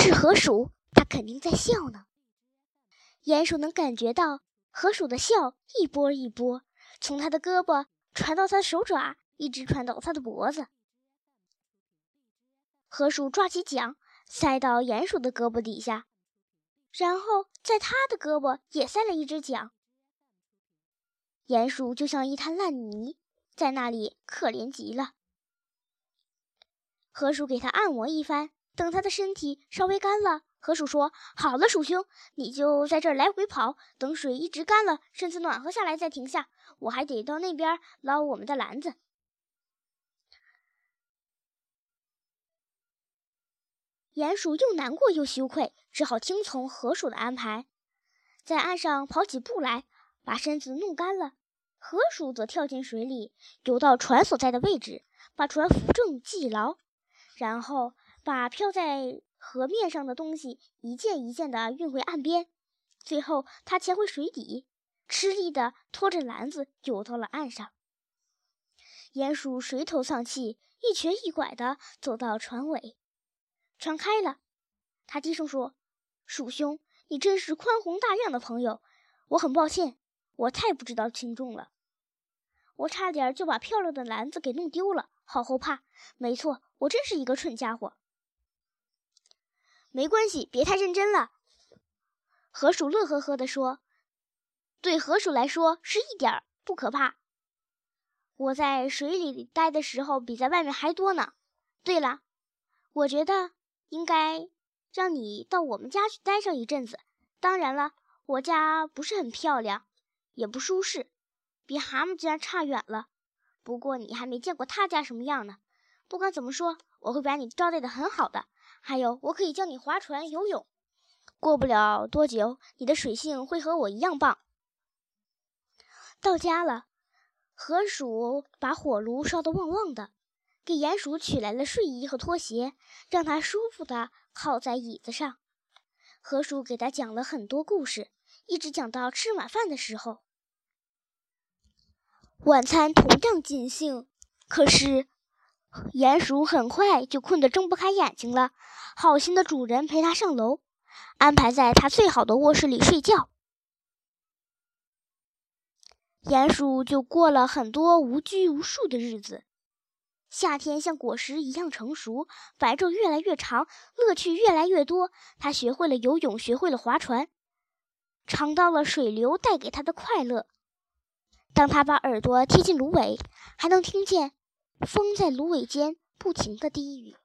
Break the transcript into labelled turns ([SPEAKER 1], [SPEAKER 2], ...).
[SPEAKER 1] 是河鼠，它肯定在笑呢。鼹鼠能感觉到河鼠的笑一波一波，从它的胳膊传到它的手爪，一直传到它的脖子。河鼠抓起桨，塞到鼹鼠的胳膊底下，然后在它的胳膊也塞了一只桨。鼹鼠就像一滩烂泥，在那里可怜极了。河鼠给它按摩一番，等他的身体稍微干了，河鼠说：“好了，鼠兄，你就在这儿来回跑，等水一直干了，身子暖和下来再停下。我还得到那边捞我们的篮子。”鼹鼠又难过又羞愧，只好听从河鼠的安排，在岸上跑起步来，把身子弄干了。河鼠则跳进水里，游到船所在的位置，把船扶正系牢，然后把漂在河面上的东西一件一件地运回岸边。最后，他潜回水底，吃力地拖着篮子游到了岸上。鼹鼠垂头丧气，一瘸一拐地走到船尾。船开了，他低声说：“鼠兄，你真是宽宏大量的朋友。我很抱歉，我太不知道轻重了。我差点就把漂亮的篮子给弄丢了，好后怕。没错，我真是一个蠢家伙。没关系，别太认真了。”河鼠乐呵呵地说：“对河鼠来说是一点儿不可怕。我在水里待的时候比在外面还多呢。对了，我觉得……”应该让你到我们家去待上一阵子。当然了，我家不是很漂亮，也不舒适，比蛤蟆家差远了。不过你还没见过他家什么样呢。不管怎么说，我会把你招待的很好的。还有，我可以教你划船、游泳。过不了多久，你的水性会和我一样棒。到家了，河鼠把火炉烧得旺旺的。给鼹鼠取来了睡衣和拖鞋，让它舒服地靠在椅子上。河鼠给他讲了很多故事，一直讲到吃晚饭的时候。晚餐同样尽兴，可是鼹鼠很快就困得睁不开眼睛了。好心的主人陪他上楼，安排在他最好的卧室里睡觉。鼹鼠就过了很多无拘无束的日子。夏天像果实一样成熟，白昼越来越长，乐趣越来越多。它学会了游泳，学会了划船，尝到了水流带给它的快乐。当它把耳朵贴近芦苇，还能听见风在芦苇间不停地低语。